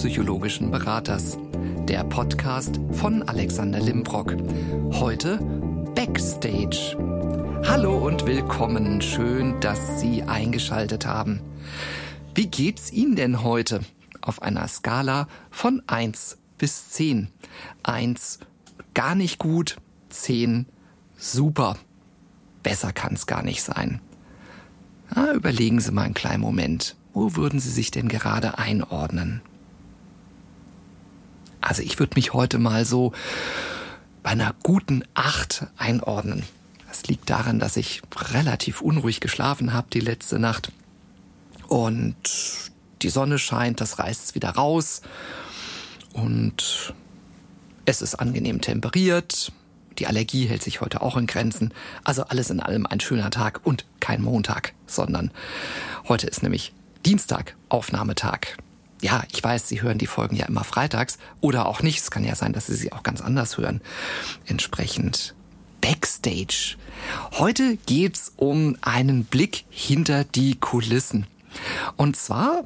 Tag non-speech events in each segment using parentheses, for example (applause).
psychologischen Beraters. Der Podcast von Alexander Limbrock. Heute Backstage. Hallo und willkommen. Schön, dass Sie eingeschaltet haben. Wie geht's Ihnen denn heute? Auf einer Skala von 1 bis 10. 1 gar nicht gut, 10 super. Besser kann's gar nicht sein. Ah, überlegen Sie mal einen kleinen Moment. Wo würden Sie sich denn gerade einordnen? Also ich würde mich heute mal so bei einer guten Acht einordnen. Das liegt daran, dass ich relativ unruhig geschlafen habe die letzte Nacht. Und die Sonne scheint, das reißt wieder raus. Und es ist angenehm temperiert. Die Allergie hält sich heute auch in Grenzen. Also alles in allem ein schöner Tag und kein Montag, sondern heute ist nämlich Dienstag, Aufnahmetag. Ja, ich weiß, Sie hören die Folgen ja immer freitags oder auch nicht. Es kann ja sein, dass Sie sie auch ganz anders hören. Entsprechend Backstage. Heute geht's um einen Blick hinter die Kulissen. Und zwar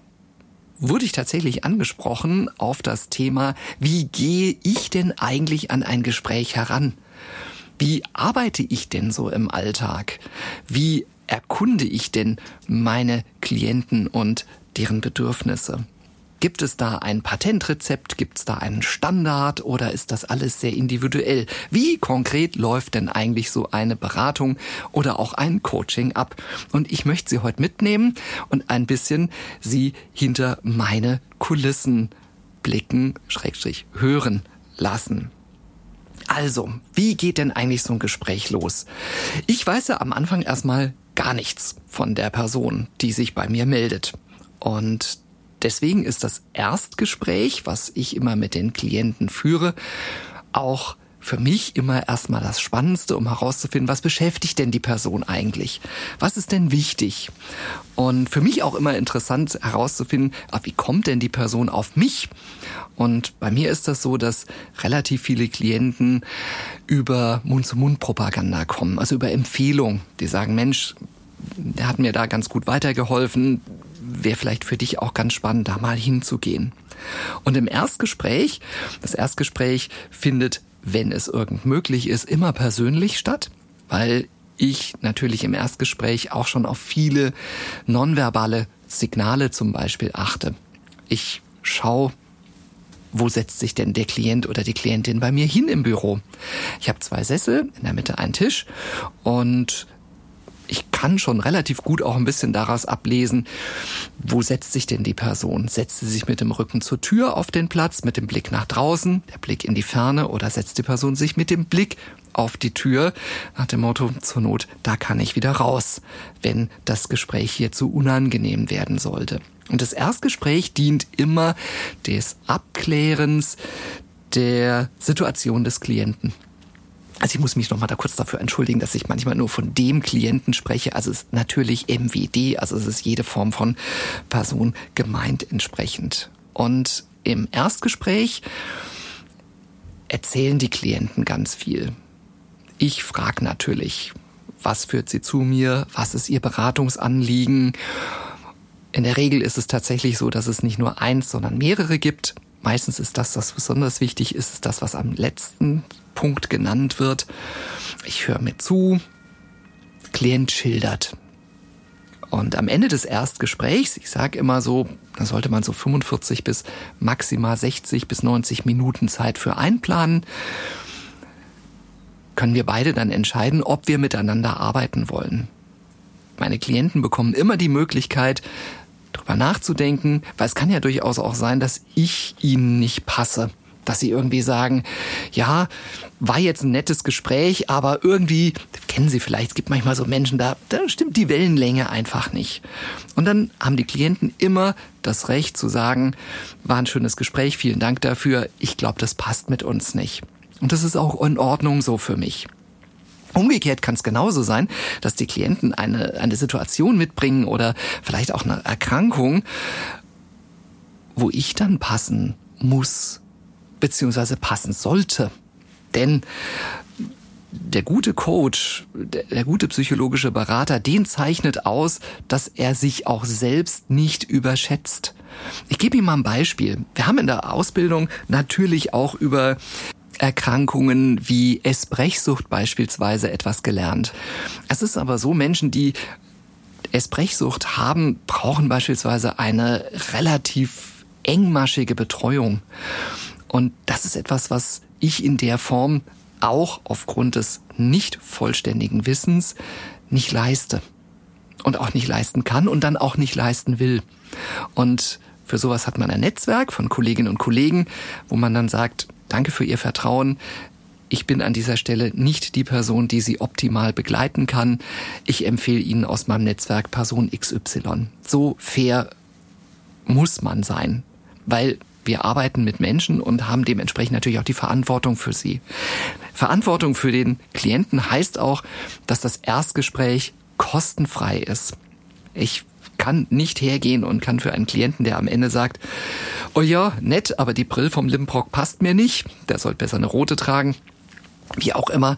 wurde ich tatsächlich angesprochen auf das Thema, wie gehe ich denn eigentlich an ein Gespräch heran? Wie arbeite ich denn so im Alltag? Wie erkunde ich denn meine Klienten und deren Bedürfnisse? Gibt es da ein Patentrezept? Gibt es da einen Standard oder ist das alles sehr individuell? Wie konkret läuft denn eigentlich so eine Beratung oder auch ein Coaching ab? Und ich möchte Sie heute mitnehmen und ein bisschen Sie hinter meine Kulissen blicken, Schrägstrich hören lassen. Also, wie geht denn eigentlich so ein Gespräch los? Ich weiß ja am Anfang erstmal gar nichts von der Person, die sich bei mir meldet. Und deswegen ist das Erstgespräch, was ich immer mit den Klienten führe, auch für mich immer erstmal das Spannendste, um herauszufinden, was beschäftigt denn die Person eigentlich? Was ist denn wichtig? Und für mich auch immer interessant herauszufinden, ah, wie kommt denn die Person auf mich? Und bei mir ist das so, dass relativ viele Klienten über Mund-zu-Mund-Propaganda kommen, also über Empfehlung. Die sagen, Mensch, der hat mir da ganz gut weitergeholfen, wäre vielleicht für dich auch ganz spannend, da mal hinzugehen. Und im Erstgespräch, das Erstgespräch findet wenn es irgend möglich ist, immer persönlich statt, weil ich natürlich im Erstgespräch auch schon auf viele nonverbale Signale zum Beispiel achte. Ich schaue, wo setzt sich denn der Klient oder die Klientin bei mir hin im Büro? Ich habe zwei Sessel, in der Mitte einen Tisch und ich kann schon relativ gut auch ein bisschen daraus ablesen, wo setzt sich denn die Person? Setzt sie sich mit dem Rücken zur Tür auf den Platz, mit dem Blick nach draußen, der Blick in die Ferne oder setzt die Person sich mit dem Blick auf die Tür nach dem Motto zur Not, da kann ich wieder raus, wenn das Gespräch hier zu unangenehm werden sollte. Und das Erstgespräch dient immer des Abklärens der Situation des Klienten. Also ich muss mich noch mal da kurz dafür entschuldigen, dass ich manchmal nur von dem Klienten spreche. Also es ist natürlich MWD, also es ist jede Form von Person gemeint entsprechend. Und im Erstgespräch erzählen die Klienten ganz viel. Ich frage natürlich, was führt sie zu mir, was ist ihr Beratungsanliegen. In der Regel ist es tatsächlich so, dass es nicht nur eins, sondern mehrere gibt. Meistens ist das, was besonders wichtig ist, ist das, was am letzten Punkt genannt wird. Ich höre mir zu, Klient schildert. Und am Ende des Erstgesprächs, ich sage immer so, da sollte man so 45 bis maximal 60 bis 90 Minuten Zeit für einplanen, können wir beide dann entscheiden, ob wir miteinander arbeiten wollen. Meine Klienten bekommen immer die Möglichkeit, darüber nachzudenken, weil es kann ja durchaus auch sein, dass ich ihnen nicht passe dass sie irgendwie sagen, ja, war jetzt ein nettes Gespräch, aber irgendwie, kennen Sie vielleicht, es gibt manchmal so Menschen, da, da stimmt die Wellenlänge einfach nicht. Und dann haben die Klienten immer das Recht zu sagen, war ein schönes Gespräch, vielen Dank dafür, ich glaube, das passt mit uns nicht. Und das ist auch in Ordnung so für mich. Umgekehrt kann es genauso sein, dass die Klienten eine, eine Situation mitbringen oder vielleicht auch eine Erkrankung, wo ich dann passen muss beziehungsweise passen sollte. Denn der gute Coach, der, der, gute psychologische Berater, den zeichnet aus, dass er sich auch selbst nicht überschätzt. Ich gebe Ihnen mal ein Beispiel. Wir haben in der Ausbildung natürlich auch über Erkrankungen wie Esbrechsucht beispielsweise etwas gelernt. Es ist aber so, Menschen, die Esbrechsucht haben, brauchen beispielsweise eine relativ engmaschige Betreuung. Und das ist etwas, was ich in der Form auch aufgrund des nicht vollständigen Wissens nicht leiste. Und auch nicht leisten kann und dann auch nicht leisten will. Und für sowas hat man ein Netzwerk von Kolleginnen und Kollegen, wo man dann sagt, danke für Ihr Vertrauen. Ich bin an dieser Stelle nicht die Person, die Sie optimal begleiten kann. Ich empfehle Ihnen aus meinem Netzwerk Person XY. So fair muss man sein, weil wir arbeiten mit Menschen und haben dementsprechend natürlich auch die Verantwortung für sie. Verantwortung für den Klienten heißt auch, dass das Erstgespräch kostenfrei ist. Ich kann nicht hergehen und kann für einen Klienten, der am Ende sagt, oh ja, nett, aber die Brill vom Limbrock passt mir nicht, der soll besser eine rote tragen, wie auch immer,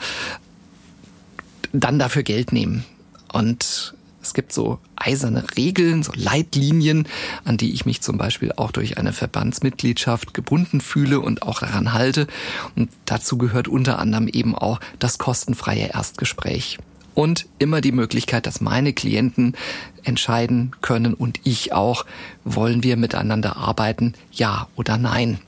dann dafür Geld nehmen. Und es gibt so eiserne Regeln, so Leitlinien, an die ich mich zum Beispiel auch durch eine Verbandsmitgliedschaft gebunden fühle und auch daran halte. Und dazu gehört unter anderem eben auch das kostenfreie Erstgespräch und immer die Möglichkeit, dass meine Klienten entscheiden können und ich auch, wollen wir miteinander arbeiten, ja oder nein.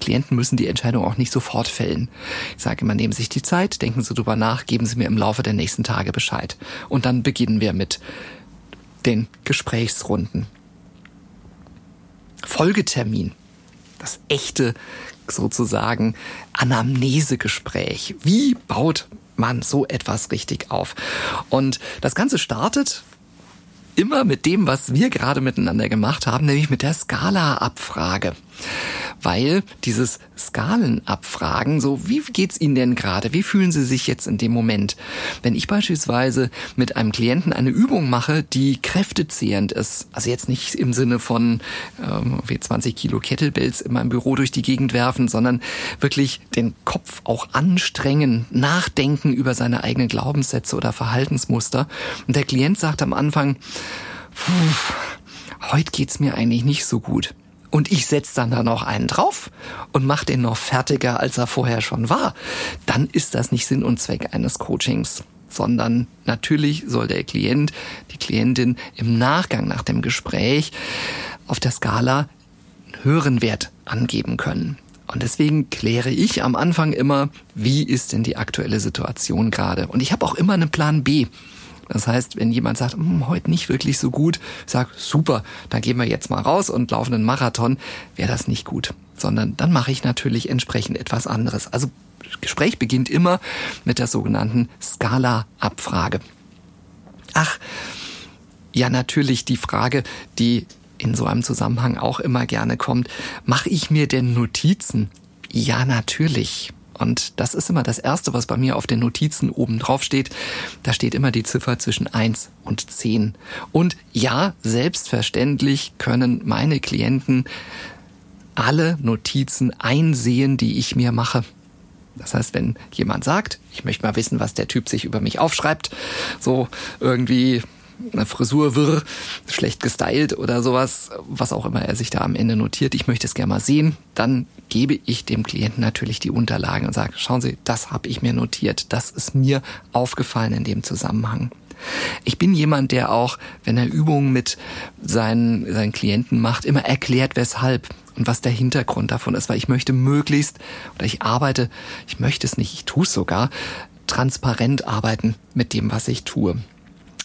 Klienten müssen die Entscheidung auch nicht sofort fällen. Ich sage immer, nehmen Sie sich die Zeit, denken Sie drüber nach, geben Sie mir im Laufe der nächsten Tage Bescheid. Und dann beginnen wir mit den Gesprächsrunden. Folgetermin. Das echte sozusagen Anamnesegespräch. Wie baut man so etwas richtig auf. Und das Ganze startet immer mit dem, was wir gerade miteinander gemacht haben, nämlich mit der Skala-Abfrage weil dieses Skalenabfragen, so wie geht's Ihnen denn gerade? Wie fühlen Sie sich jetzt in dem Moment? Wenn ich beispielsweise mit einem Klienten eine Übung mache, die kräftezehrend ist, also jetzt nicht im Sinne von ähm, wie 20 Kilo Kettlebells in meinem Büro durch die Gegend werfen, sondern wirklich den Kopf auch anstrengen, nachdenken über seine eigenen Glaubenssätze oder Verhaltensmuster. Und der Klient sagt am Anfang, heute geht's mir eigentlich nicht so gut und ich setze dann da noch einen drauf und mache den noch fertiger, als er vorher schon war, dann ist das nicht Sinn und Zweck eines Coachings sondern natürlich soll der Klient, die Klientin im Nachgang nach dem Gespräch auf der Skala einen höheren Wert angeben können. Und deswegen kläre ich am Anfang immer, wie ist denn die aktuelle Situation gerade. Und ich habe auch immer einen Plan B. Das heißt, wenn jemand sagt, hm, heute nicht wirklich so gut, sag super, dann gehen wir jetzt mal raus und laufen einen Marathon, wäre das nicht gut. Sondern dann mache ich natürlich entsprechend etwas anderes. Also Gespräch beginnt immer mit der sogenannten Skala-Abfrage. Ach, ja natürlich die Frage, die in so einem Zusammenhang auch immer gerne kommt, mache ich mir denn Notizen? Ja, natürlich. Und das ist immer das Erste, was bei mir auf den Notizen oben drauf steht. Da steht immer die Ziffer zwischen eins und zehn. Und ja, selbstverständlich können meine Klienten alle Notizen einsehen, die ich mir mache. Das heißt, wenn jemand sagt, ich möchte mal wissen, was der Typ sich über mich aufschreibt, so irgendwie Frisur wirr, schlecht gestylt oder sowas, was auch immer er sich da am Ende notiert. Ich möchte es gerne mal sehen. Dann gebe ich dem Klienten natürlich die Unterlagen und sage, schauen Sie, das habe ich mir notiert. Das ist mir aufgefallen in dem Zusammenhang. Ich bin jemand, der auch, wenn er Übungen mit seinen, seinen Klienten macht, immer erklärt, weshalb und was der Hintergrund davon ist, weil ich möchte möglichst, oder ich arbeite, ich möchte es nicht, ich tue es sogar, transparent arbeiten mit dem, was ich tue.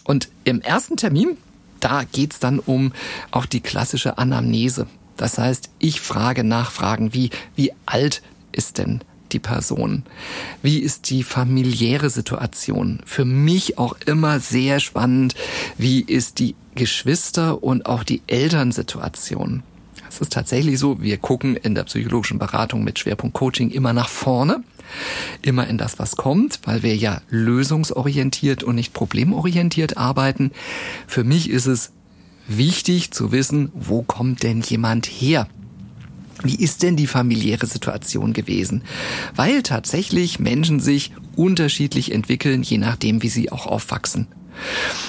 Und im ersten Termin, da geht's dann um auch die klassische Anamnese. Das heißt, ich frage Nachfragen wie, wie alt ist denn die Person? Wie ist die familiäre Situation? Für mich auch immer sehr spannend, wie ist die Geschwister- und auch die Elternsituation? Es ist tatsächlich so, wir gucken in der psychologischen Beratung mit Schwerpunkt Coaching immer nach vorne immer in das, was kommt, weil wir ja lösungsorientiert und nicht problemorientiert arbeiten. Für mich ist es wichtig zu wissen, wo kommt denn jemand her? Wie ist denn die familiäre Situation gewesen? Weil tatsächlich Menschen sich unterschiedlich entwickeln, je nachdem, wie sie auch aufwachsen.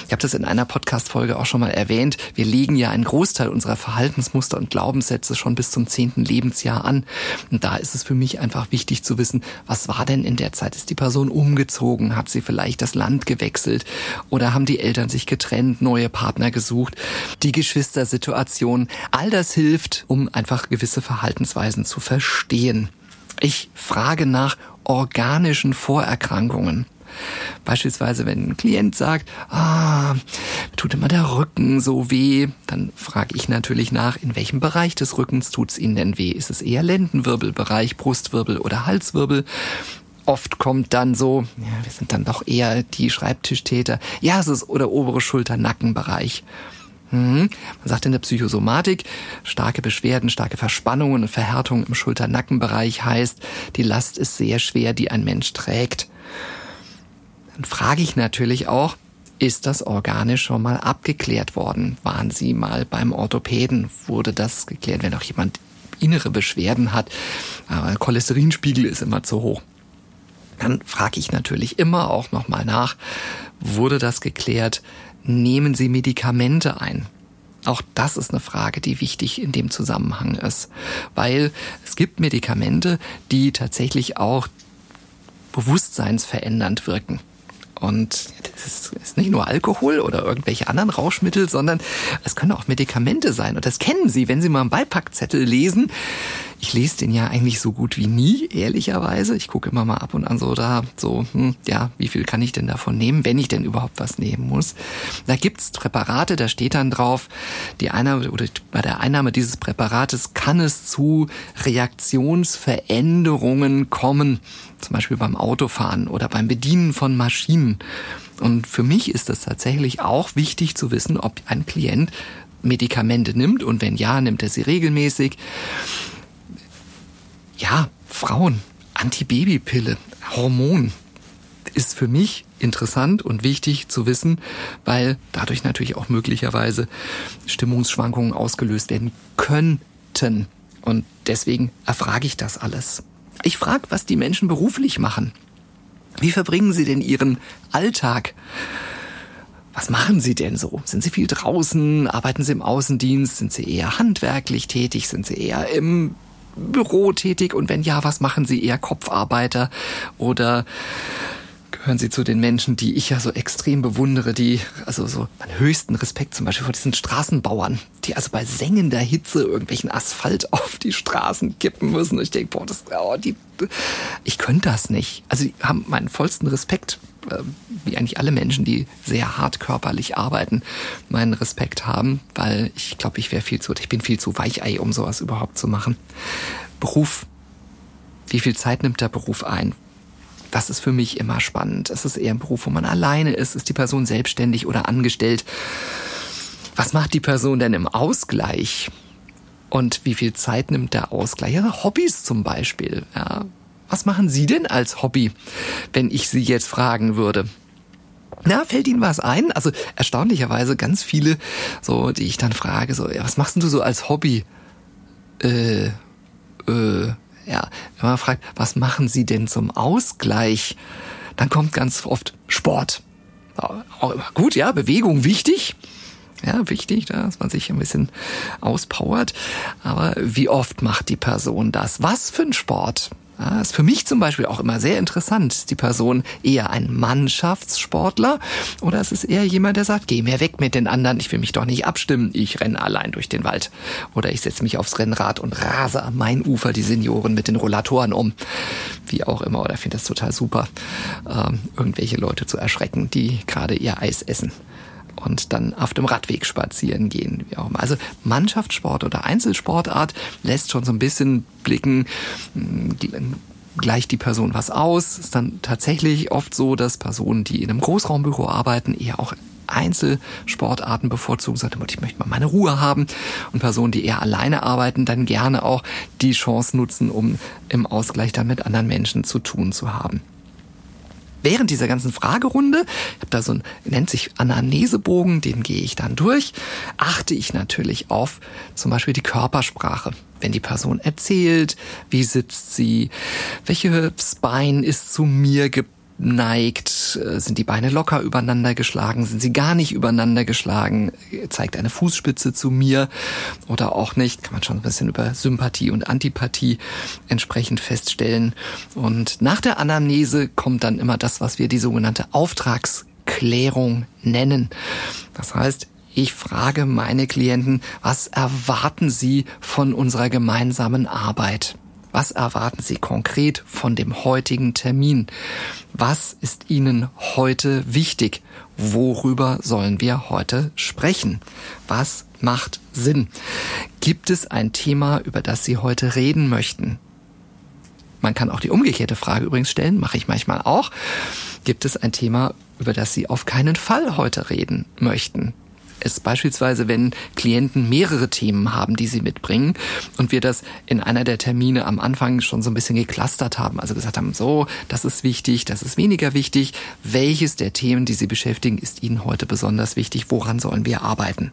Ich habe das in einer Podcast-Folge auch schon mal erwähnt. Wir legen ja einen Großteil unserer Verhaltensmuster und Glaubenssätze schon bis zum zehnten Lebensjahr an. Und da ist es für mich einfach wichtig zu wissen, was war denn in der Zeit? Ist die Person umgezogen? Hat sie vielleicht das Land gewechselt? Oder haben die Eltern sich getrennt, neue Partner gesucht? Die Geschwistersituation. All das hilft, um einfach gewisse Verhaltensweisen zu verstehen. Ich frage nach organischen Vorerkrankungen. Beispielsweise, wenn ein Klient sagt, ah, tut immer der Rücken so weh, dann frage ich natürlich nach, in welchem Bereich des Rückens tut es Ihnen denn weh? Ist es eher Lendenwirbelbereich, Brustwirbel oder Halswirbel? Oft kommt dann so, ja, wir sind dann doch eher die Schreibtischtäter. Ja, es ist oder obere Schulter-Nackenbereich. Mhm. Man sagt in der Psychosomatik, starke Beschwerden, starke Verspannungen und Verhärtungen im Schulter-Nackenbereich heißt, die Last ist sehr schwer, die ein Mensch trägt. Dann frage ich natürlich auch, ist das organisch schon mal abgeklärt worden? Waren Sie mal beim Orthopäden? Wurde das geklärt, wenn auch jemand innere Beschwerden hat? Aber Cholesterinspiegel ist immer zu hoch. Dann frage ich natürlich immer auch nochmal nach, wurde das geklärt? Nehmen Sie Medikamente ein? Auch das ist eine Frage, die wichtig in dem Zusammenhang ist, weil es gibt Medikamente, die tatsächlich auch bewusstseinsverändernd wirken. Und das ist nicht nur Alkohol oder irgendwelche anderen Rauschmittel, sondern es können auch Medikamente sein. Und das kennen Sie, wenn Sie mal einen Beipackzettel lesen. Ich lese den ja eigentlich so gut wie nie, ehrlicherweise. Ich gucke immer mal ab und an so da, so, hm, ja, wie viel kann ich denn davon nehmen, wenn ich denn überhaupt was nehmen muss. Da gibt's Präparate, da steht dann drauf, die Einnahme oder bei der Einnahme dieses Präparates kann es zu Reaktionsveränderungen kommen. Zum Beispiel beim Autofahren oder beim Bedienen von Maschinen. Und für mich ist es tatsächlich auch wichtig zu wissen, ob ein Klient Medikamente nimmt und wenn ja, nimmt er sie regelmäßig ja, Frauen, Antibabypille, Hormon ist für mich interessant und wichtig zu wissen, weil dadurch natürlich auch möglicherweise Stimmungsschwankungen ausgelöst werden könnten. Und deswegen erfrage ich das alles. Ich frage, was die Menschen beruflich machen. Wie verbringen sie denn ihren Alltag? Was machen Sie denn so? Sind Sie viel draußen? Arbeiten Sie im Außendienst? Sind Sie eher handwerklich tätig? Sind Sie eher im Büro tätig? Und wenn ja, was machen Sie eher Kopfarbeiter oder gehören Sie zu den Menschen, die ich ja so extrem bewundere, die, also so meinen höchsten Respekt zum Beispiel vor diesen Straßenbauern, die also bei sengender Hitze irgendwelchen Asphalt (laughs) auf die Straßen kippen müssen. Ich denke, boah, das, oh, die, ich könnte das nicht. Also die haben meinen vollsten Respekt wie eigentlich alle Menschen, die sehr hart körperlich arbeiten, meinen Respekt haben, weil ich glaube, ich wäre viel zu, ich bin viel zu weichei, um sowas überhaupt zu machen. Beruf. Wie viel Zeit nimmt der Beruf ein? Das ist für mich immer spannend. Es ist eher ein Beruf, wo man alleine ist. Ist die Person selbstständig oder angestellt? Was macht die Person denn im Ausgleich? Und wie viel Zeit nimmt der Ausgleich? Ja, Hobbys zum Beispiel. Ja, was machen Sie denn als Hobby, wenn ich Sie jetzt fragen würde? Na, fällt Ihnen was ein? Also erstaunlicherweise ganz viele, so, die ich dann frage, so, ja, was machst denn du so als Hobby? Äh, äh, ja, wenn man fragt, was machen Sie denn zum Ausgleich? Dann kommt ganz oft Sport. Gut, ja, Bewegung wichtig. Ja, wichtig, dass man sich ein bisschen auspowert. Aber wie oft macht die Person das? Was für ein Sport? Ja, ist für mich zum Beispiel auch immer sehr interessant. Ist die Person eher ein Mannschaftssportler oder ist es eher jemand, der sagt, geh mir weg mit den anderen, ich will mich doch nicht abstimmen, ich renne allein durch den Wald. Oder ich setze mich aufs Rennrad und rase am Mainufer die Senioren mit den Rollatoren um. Wie auch immer, oder finde das total super, ähm, irgendwelche Leute zu erschrecken, die gerade ihr Eis essen und dann auf dem Radweg spazieren gehen, wie auch immer. Also Mannschaftssport oder Einzelsportart lässt schon so ein bisschen blicken, hm, gleicht die Person was aus. Ist dann tatsächlich oft so, dass Personen, die in einem Großraumbüro arbeiten, eher auch Einzelsportarten bevorzugen, sagt, ich möchte mal meine Ruhe haben. Und Personen, die eher alleine arbeiten, dann gerne auch die Chance nutzen, um im Ausgleich dann mit anderen Menschen zu tun zu haben. Während dieser ganzen Fragerunde, ich habe da so ein, nennt sich Anamnesebogen, den gehe ich dann durch, achte ich natürlich auf zum Beispiel die Körpersprache. Wenn die Person erzählt, wie sitzt sie, welche Spine ist zu mir geprägt, neigt, äh, sind die Beine locker übereinander geschlagen, sind sie gar nicht übereinander geschlagen, zeigt eine Fußspitze zu mir oder auch nicht, kann man schon ein bisschen über Sympathie und Antipathie entsprechend feststellen. Und nach der Anamnese kommt dann immer das, was wir die sogenannte Auftragsklärung nennen. Das heißt, ich frage meine Klienten, was erwarten sie von unserer gemeinsamen Arbeit? Was erwarten Sie konkret von dem heutigen Termin? Was ist Ihnen heute wichtig? Worüber sollen wir heute sprechen? Was macht Sinn? Gibt es ein Thema, über das Sie heute reden möchten? Man kann auch die umgekehrte Frage übrigens stellen, mache ich manchmal auch. Gibt es ein Thema, über das Sie auf keinen Fall heute reden möchten? Es beispielsweise, wenn Klienten mehrere Themen haben, die sie mitbringen und wir das in einer der Termine am Anfang schon so ein bisschen geklustert haben, also gesagt haben, so, das ist wichtig, das ist weniger wichtig, welches der Themen, die sie beschäftigen, ist ihnen heute besonders wichtig, woran sollen wir arbeiten?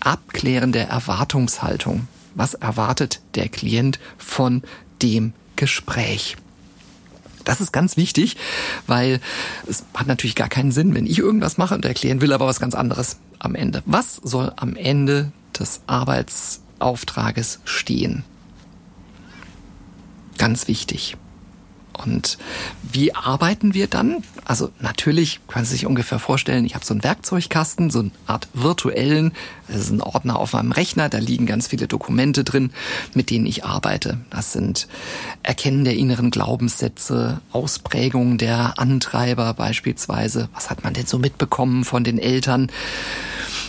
Abklären der Erwartungshaltung. Was erwartet der Klient von dem Gespräch? Das ist ganz wichtig, weil es hat natürlich gar keinen Sinn, wenn ich irgendwas mache und der Klient will aber was ganz anderes am Ende. Was soll am Ende des Arbeitsauftrages stehen? Ganz wichtig. Und wie arbeiten wir dann? Also natürlich können Sie sich ungefähr vorstellen, ich habe so einen Werkzeugkasten, so eine Art virtuellen, das ist ein Ordner auf meinem Rechner, da liegen ganz viele Dokumente drin, mit denen ich arbeite. Das sind Erkennen der inneren Glaubenssätze, Ausprägungen der Antreiber beispielsweise. Was hat man denn so mitbekommen von den Eltern?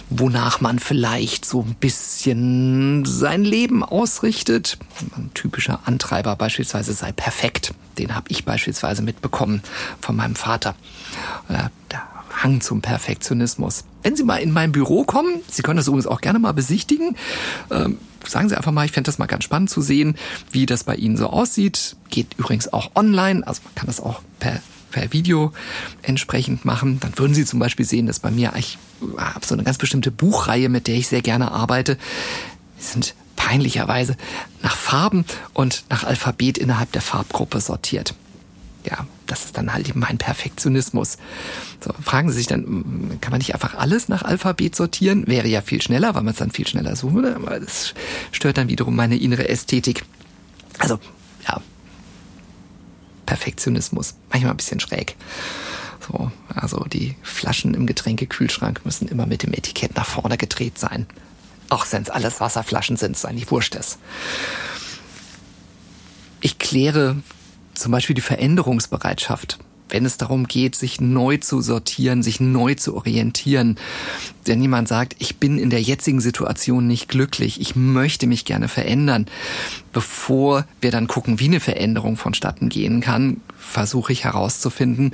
Wonach man vielleicht so ein bisschen sein Leben ausrichtet. Ein typischer Antreiber beispielsweise sei perfekt. Den habe ich beispielsweise mitbekommen von meinem Vater. Äh, der Hang zum Perfektionismus. Wenn Sie mal in mein Büro kommen, Sie können das übrigens auch gerne mal besichtigen, ähm, sagen Sie einfach mal, ich fände das mal ganz spannend zu sehen, wie das bei Ihnen so aussieht. Geht übrigens auch online, also man kann das auch per per Video entsprechend machen, dann würden Sie zum Beispiel sehen, dass bei mir, ich habe so eine ganz bestimmte Buchreihe, mit der ich sehr gerne arbeite, die sind peinlicherweise nach Farben und nach Alphabet innerhalb der Farbgruppe sortiert. Ja, das ist dann halt eben mein Perfektionismus. So, fragen Sie sich dann, kann man nicht einfach alles nach Alphabet sortieren? Wäre ja viel schneller, weil man es dann viel schneller suchen würde, aber das stört dann wiederum meine innere Ästhetik. Also, ja, Perfektionismus. Manchmal ein bisschen schräg. So, also die Flaschen im Getränkekühlschrank müssen immer mit dem Etikett nach vorne gedreht sein. Auch wenn es alles Wasserflaschen sind, ist eigentlich wurscht ist. Ich kläre zum Beispiel die Veränderungsbereitschaft wenn es darum geht, sich neu zu sortieren, sich neu zu orientieren. Wenn jemand sagt, ich bin in der jetzigen Situation nicht glücklich, ich möchte mich gerne verändern, bevor wir dann gucken, wie eine Veränderung vonstatten gehen kann, versuche ich herauszufinden,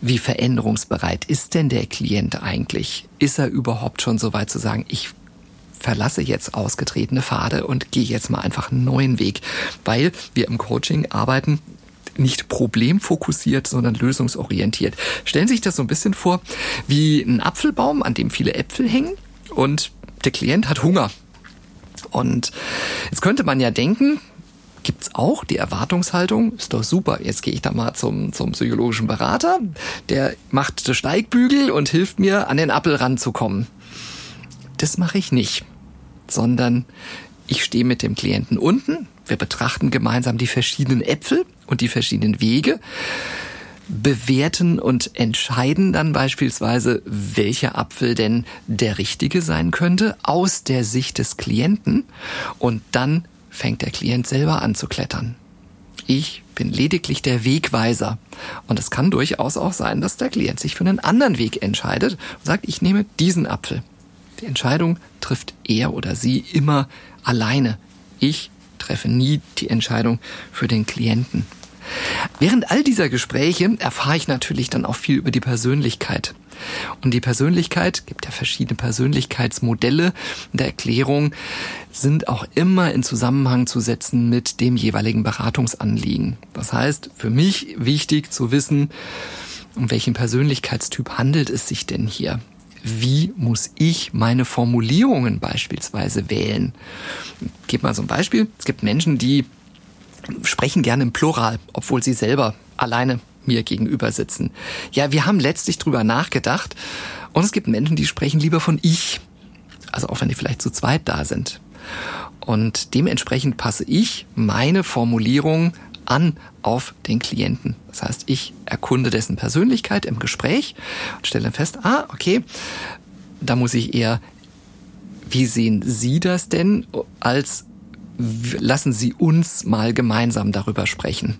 wie veränderungsbereit ist denn der Klient eigentlich? Ist er überhaupt schon so weit zu sagen, ich verlasse jetzt ausgetretene Pfade und gehe jetzt mal einfach einen neuen Weg, weil wir im Coaching arbeiten nicht problemfokussiert, sondern lösungsorientiert. Stellen Sie sich das so ein bisschen vor wie ein Apfelbaum, an dem viele Äpfel hängen und der Klient hat Hunger. Und jetzt könnte man ja denken, gibt's auch die Erwartungshaltung, ist doch super, jetzt gehe ich da mal zum, zum psychologischen Berater, der macht Steigbügel und hilft mir, an den Apfel ranzukommen. Das mache ich nicht, sondern ich stehe mit dem Klienten unten, wir betrachten gemeinsam die verschiedenen Äpfel und die verschiedenen Wege, bewerten und entscheiden dann beispielsweise, welcher Apfel denn der richtige sein könnte aus der Sicht des Klienten und dann fängt der Klient selber an zu klettern. Ich bin lediglich der Wegweiser. Und es kann durchaus auch sein, dass der Klient sich für einen anderen Weg entscheidet und sagt, ich nehme diesen Apfel. Die Entscheidung trifft er oder sie immer alleine. Ich treffe nie die Entscheidung für den Klienten. Während all dieser Gespräche erfahre ich natürlich dann auch viel über die Persönlichkeit. Und die Persönlichkeit, gibt ja verschiedene Persönlichkeitsmodelle der Erklärung, sind auch immer in Zusammenhang zu setzen mit dem jeweiligen Beratungsanliegen. Das heißt, für mich wichtig zu wissen, um welchen Persönlichkeitstyp handelt es sich denn hier? Wie muss ich meine Formulierungen beispielsweise wählen? Ich gebe mal so ein Beispiel. Es gibt Menschen, die sprechen gerne im Plural, obwohl sie selber alleine mir gegenüber sitzen. Ja, wir haben letztlich drüber nachgedacht und es gibt Menschen, die sprechen lieber von ich. Also auch wenn die vielleicht zu zweit da sind. Und dementsprechend passe ich meine Formulierung an auf den Klienten. Das heißt, ich erkunde dessen Persönlichkeit im Gespräch und stelle fest, ah, okay, da muss ich eher, wie sehen Sie das denn, als lassen Sie uns mal gemeinsam darüber sprechen.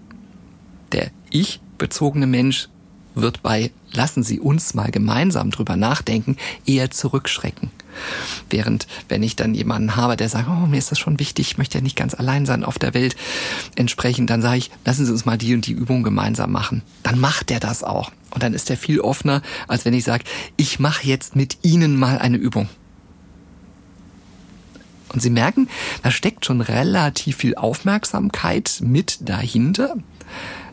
Der ich bezogene Mensch wird bei lassen Sie uns mal gemeinsam drüber nachdenken eher zurückschrecken. Während wenn ich dann jemanden habe, der sagt, oh, mir ist das schon wichtig, ich möchte ja nicht ganz allein sein auf der Welt, entsprechend, dann sage ich, lassen Sie uns mal die und die Übung gemeinsam machen. Dann macht der das auch. Und dann ist er viel offener, als wenn ich sage, ich mache jetzt mit Ihnen mal eine Übung. Und Sie merken, da steckt schon relativ viel Aufmerksamkeit mit dahinter.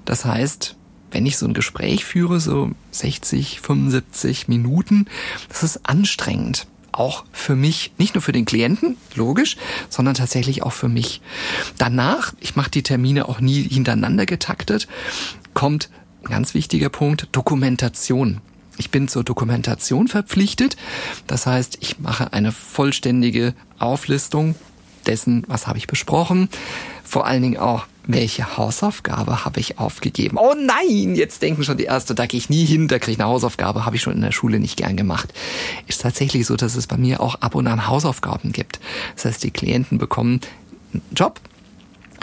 Das heißt, wenn ich so ein Gespräch führe, so 60, 75 Minuten, das ist anstrengend. Auch für mich, nicht nur für den Klienten, logisch, sondern tatsächlich auch für mich. Danach, ich mache die Termine auch nie hintereinander getaktet, kommt ein ganz wichtiger Punkt, Dokumentation. Ich bin zur Dokumentation verpflichtet. Das heißt, ich mache eine vollständige Auflistung dessen, was habe ich besprochen. Vor allen Dingen auch, welche Hausaufgabe habe ich aufgegeben? Oh nein, jetzt denken schon die Erste, da gehe ich nie hin, da kriege ich eine Hausaufgabe, habe ich schon in der Schule nicht gern gemacht. Ist tatsächlich so, dass es bei mir auch ab und an Hausaufgaben gibt. Das heißt, die Klienten bekommen einen Job,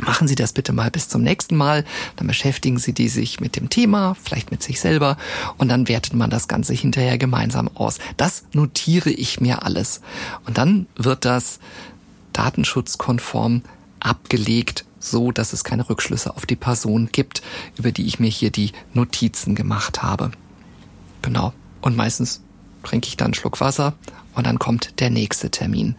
Machen Sie das bitte mal bis zum nächsten Mal. Dann beschäftigen Sie die sich mit dem Thema, vielleicht mit sich selber und dann wertet man das Ganze hinterher gemeinsam aus. Das notiere ich mir alles. Und dann wird das datenschutzkonform abgelegt, so dass es keine Rückschlüsse auf die Person gibt, über die ich mir hier die Notizen gemacht habe. Genau. Und meistens trinke ich dann einen Schluck Wasser und dann kommt der nächste Termin.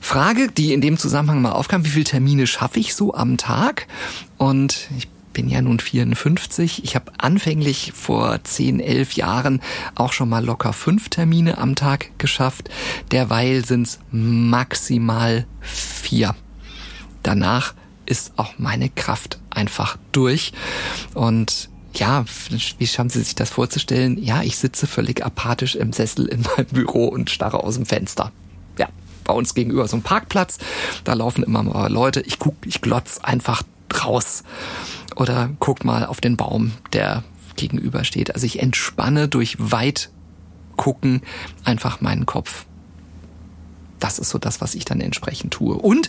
Frage, die in dem Zusammenhang mal aufkam, wie viele Termine schaffe ich so am Tag? Und ich bin ja nun 54. Ich habe anfänglich vor 10, 11 Jahren auch schon mal locker fünf Termine am Tag geschafft. Derweil sind es maximal vier. Danach ist auch meine Kraft einfach durch. Und ja, wie schaffen Sie sich das vorzustellen? Ja, ich sitze völlig apathisch im Sessel in meinem Büro und starre aus dem Fenster bei uns gegenüber so ein Parkplatz. Da laufen immer mal Leute. Ich guck, ich glotz einfach raus. Oder guck mal auf den Baum, der gegenüber steht. Also ich entspanne durch weit gucken einfach meinen Kopf. Das ist so das, was ich dann entsprechend tue. Und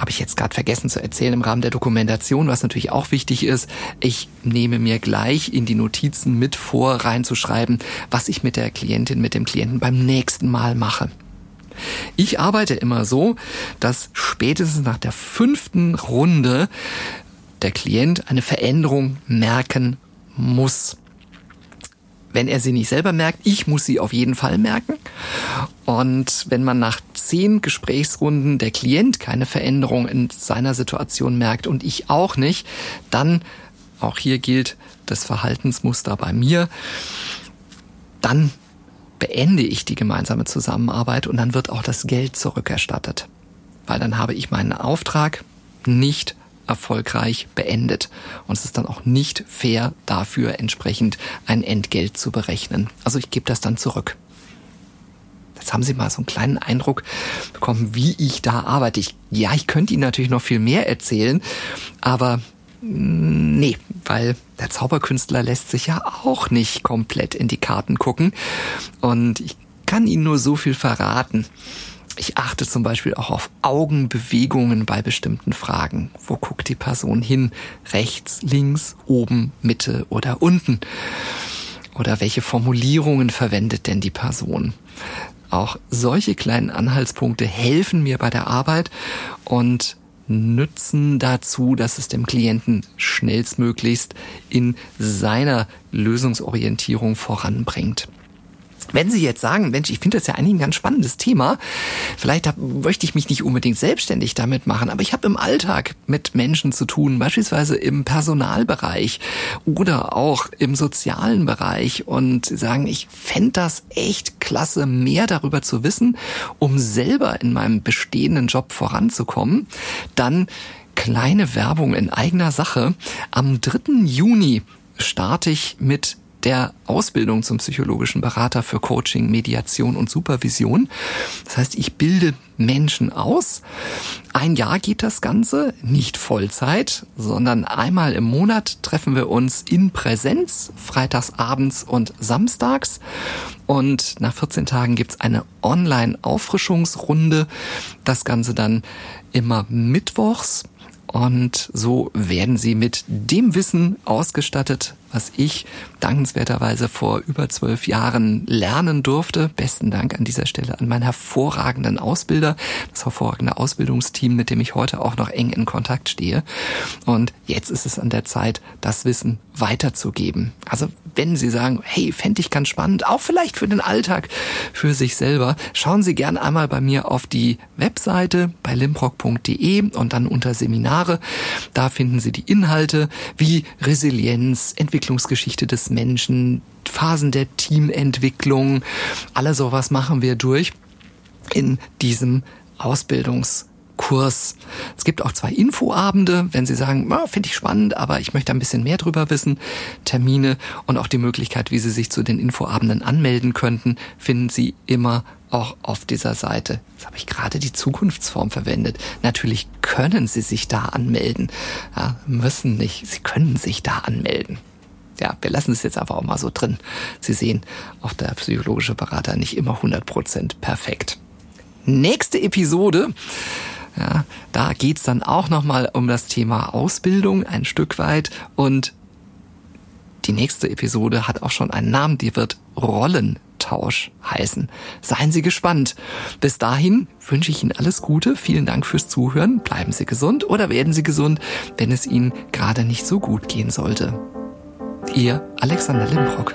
habe ich jetzt gerade vergessen zu erzählen im Rahmen der Dokumentation, was natürlich auch wichtig ist. Ich nehme mir gleich in die Notizen mit vor, reinzuschreiben, was ich mit der Klientin, mit dem Klienten beim nächsten Mal mache. Ich arbeite immer so, dass spätestens nach der fünften Runde der Klient eine Veränderung merken muss. Wenn er sie nicht selber merkt, ich muss sie auf jeden Fall merken. Und wenn man nach zehn Gesprächsrunden der Klient keine Veränderung in seiner Situation merkt und ich auch nicht, dann, auch hier gilt das Verhaltensmuster bei mir, dann beende ich die gemeinsame Zusammenarbeit und dann wird auch das Geld zurückerstattet. Weil dann habe ich meinen Auftrag nicht erfolgreich beendet. Und es ist dann auch nicht fair, dafür entsprechend ein Entgelt zu berechnen. Also ich gebe das dann zurück. Jetzt haben Sie mal so einen kleinen Eindruck bekommen, wie ich da arbeite. Ich, ja, ich könnte Ihnen natürlich noch viel mehr erzählen, aber Nee, weil der Zauberkünstler lässt sich ja auch nicht komplett in die Karten gucken. Und ich kann Ihnen nur so viel verraten. Ich achte zum Beispiel auch auf Augenbewegungen bei bestimmten Fragen. Wo guckt die Person hin? Rechts, links, oben, Mitte oder unten? Oder welche Formulierungen verwendet denn die Person? Auch solche kleinen Anhaltspunkte helfen mir bei der Arbeit und nützen dazu, dass es dem Klienten schnellstmöglichst in seiner Lösungsorientierung voranbringt. Wenn Sie jetzt sagen, Mensch, ich finde das ja eigentlich ein ganz spannendes Thema, vielleicht hab, möchte ich mich nicht unbedingt selbstständig damit machen, aber ich habe im Alltag mit Menschen zu tun, beispielsweise im Personalbereich oder auch im sozialen Bereich und sagen, ich fände das echt klasse, mehr darüber zu wissen, um selber in meinem bestehenden Job voranzukommen, dann kleine Werbung in eigener Sache. Am 3. Juni starte ich mit der Ausbildung zum psychologischen Berater für Coaching, Mediation und Supervision. Das heißt, ich bilde Menschen aus. Ein Jahr geht das Ganze, nicht Vollzeit, sondern einmal im Monat treffen wir uns in Präsenz, freitags abends und samstags. Und nach 14 Tagen gibt's eine Online-Auffrischungsrunde. Das Ganze dann immer mittwochs. Und so werden sie mit dem Wissen ausgestattet, was ich dankenswerterweise vor über zwölf Jahren lernen durfte. Besten Dank an dieser Stelle an meinen hervorragenden Ausbilder, das hervorragende Ausbildungsteam, mit dem ich heute auch noch eng in Kontakt stehe. Und jetzt ist es an der Zeit, das Wissen weiterzugeben. Also wenn Sie sagen, hey, fände ich ganz spannend, auch vielleicht für den Alltag, für sich selber, schauen Sie gern einmal bei mir auf die Webseite bei limprock.de und dann unter Seminare. Da finden Sie die Inhalte wie Resilienz, Entwicklungsgeschichte des Menschen, Phasen der Teamentwicklung, alles sowas machen wir durch in diesem Ausbildungs Kurs. Es gibt auch zwei Infoabende, wenn Sie sagen, oh, finde ich spannend, aber ich möchte ein bisschen mehr drüber wissen. Termine und auch die Möglichkeit, wie Sie sich zu den Infoabenden anmelden könnten, finden Sie immer auch auf dieser Seite. Jetzt habe ich gerade die Zukunftsform verwendet. Natürlich können Sie sich da anmelden. Ja, müssen nicht. Sie können sich da anmelden. Ja, wir lassen es jetzt einfach auch mal so drin. Sie sehen, auch der psychologische Berater nicht immer 100% perfekt. Nächste Episode ja, da geht's dann auch nochmal um das Thema Ausbildung ein Stück weit und die nächste Episode hat auch schon einen Namen, die wird Rollentausch heißen. Seien Sie gespannt. Bis dahin wünsche ich Ihnen alles Gute, vielen Dank fürs Zuhören, bleiben Sie gesund oder werden Sie gesund, wenn es Ihnen gerade nicht so gut gehen sollte. Ihr Alexander Limbrock.